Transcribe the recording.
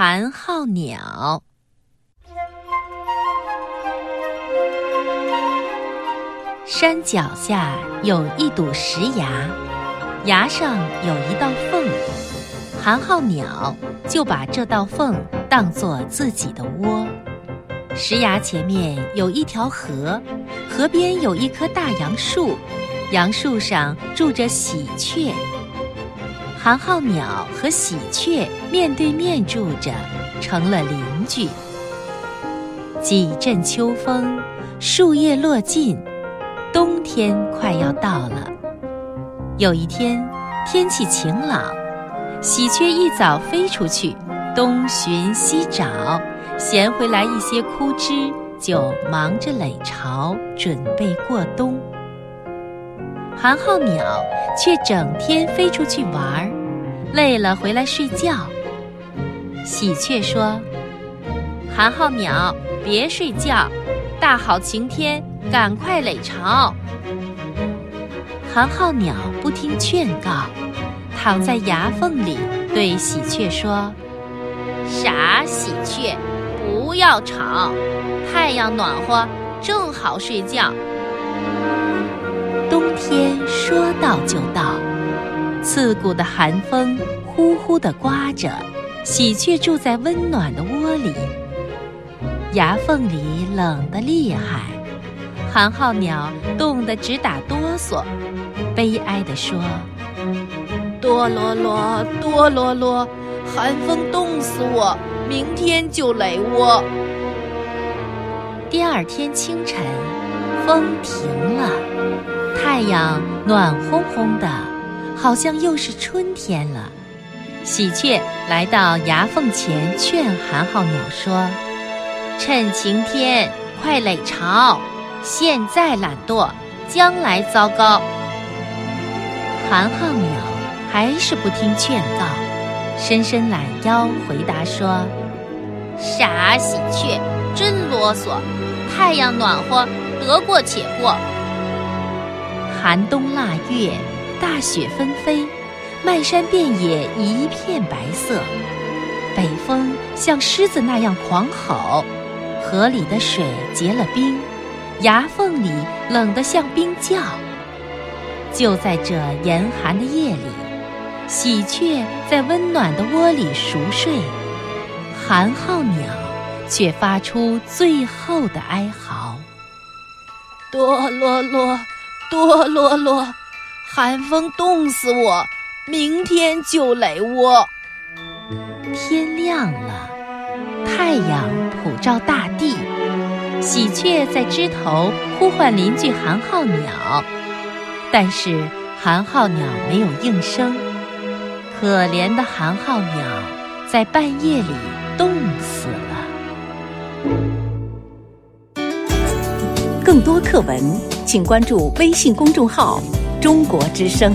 寒号鸟。山脚下有一堵石崖，崖上有一道缝，寒号鸟就把这道缝当做自己的窝。石崖前面有一条河，河边有一棵大杨树，杨树上住着喜鹊。寒号鸟和喜鹊面对面住着，成了邻居。几阵秋风，树叶落尽。冬天快要到了。有一天，天气晴朗，喜鹊一早飞出去，东寻西找，衔回来一些枯枝，就忙着垒巢，准备过冬。寒号鸟却整天飞出去玩儿，累了回来睡觉。喜鹊说：“寒号鸟，别睡觉，大好晴天。”赶快垒巢！寒号鸟不听劝告，躺在崖缝里，对喜鹊说：“傻喜鹊，不要吵，太阳暖和，正好睡觉。”冬天说到就到，刺骨的寒风呼呼地刮着，喜鹊住在温暖的窝里，牙缝里冷得厉害。寒号鸟冻得直打哆嗦，悲哀地说：“哆啰啰，哆啰啰，寒风冻死我，明天就垒窝。”第二天清晨，风停了，太阳暖烘烘的，好像又是春天了。喜鹊来到崖缝前，劝寒号鸟说：“趁晴天，快垒巢。”现在懒惰，将来糟糕。寒号鸟还是不听劝告，伸伸懒腰，回答说：“傻喜鹊，真啰嗦！太阳暖和，得过且过。寒冬腊月，大雪纷飞，漫山遍野一片白色。北风像狮子那样狂吼，河里的水结了冰。”牙缝里冷得像冰窖。就在这严寒的夜里，喜鹊在温暖的窝里熟睡，寒号鸟却发出最后的哀嚎：“哆啰啰，哆啰啰，寒风冻死我，明天就垒窝。”天亮了，太阳普照大地。喜鹊在枝头呼唤邻居寒号鸟，但是寒号鸟没有应声。可怜的寒号鸟在半夜里冻死更多课文，请关注微信公众号“中国之声”。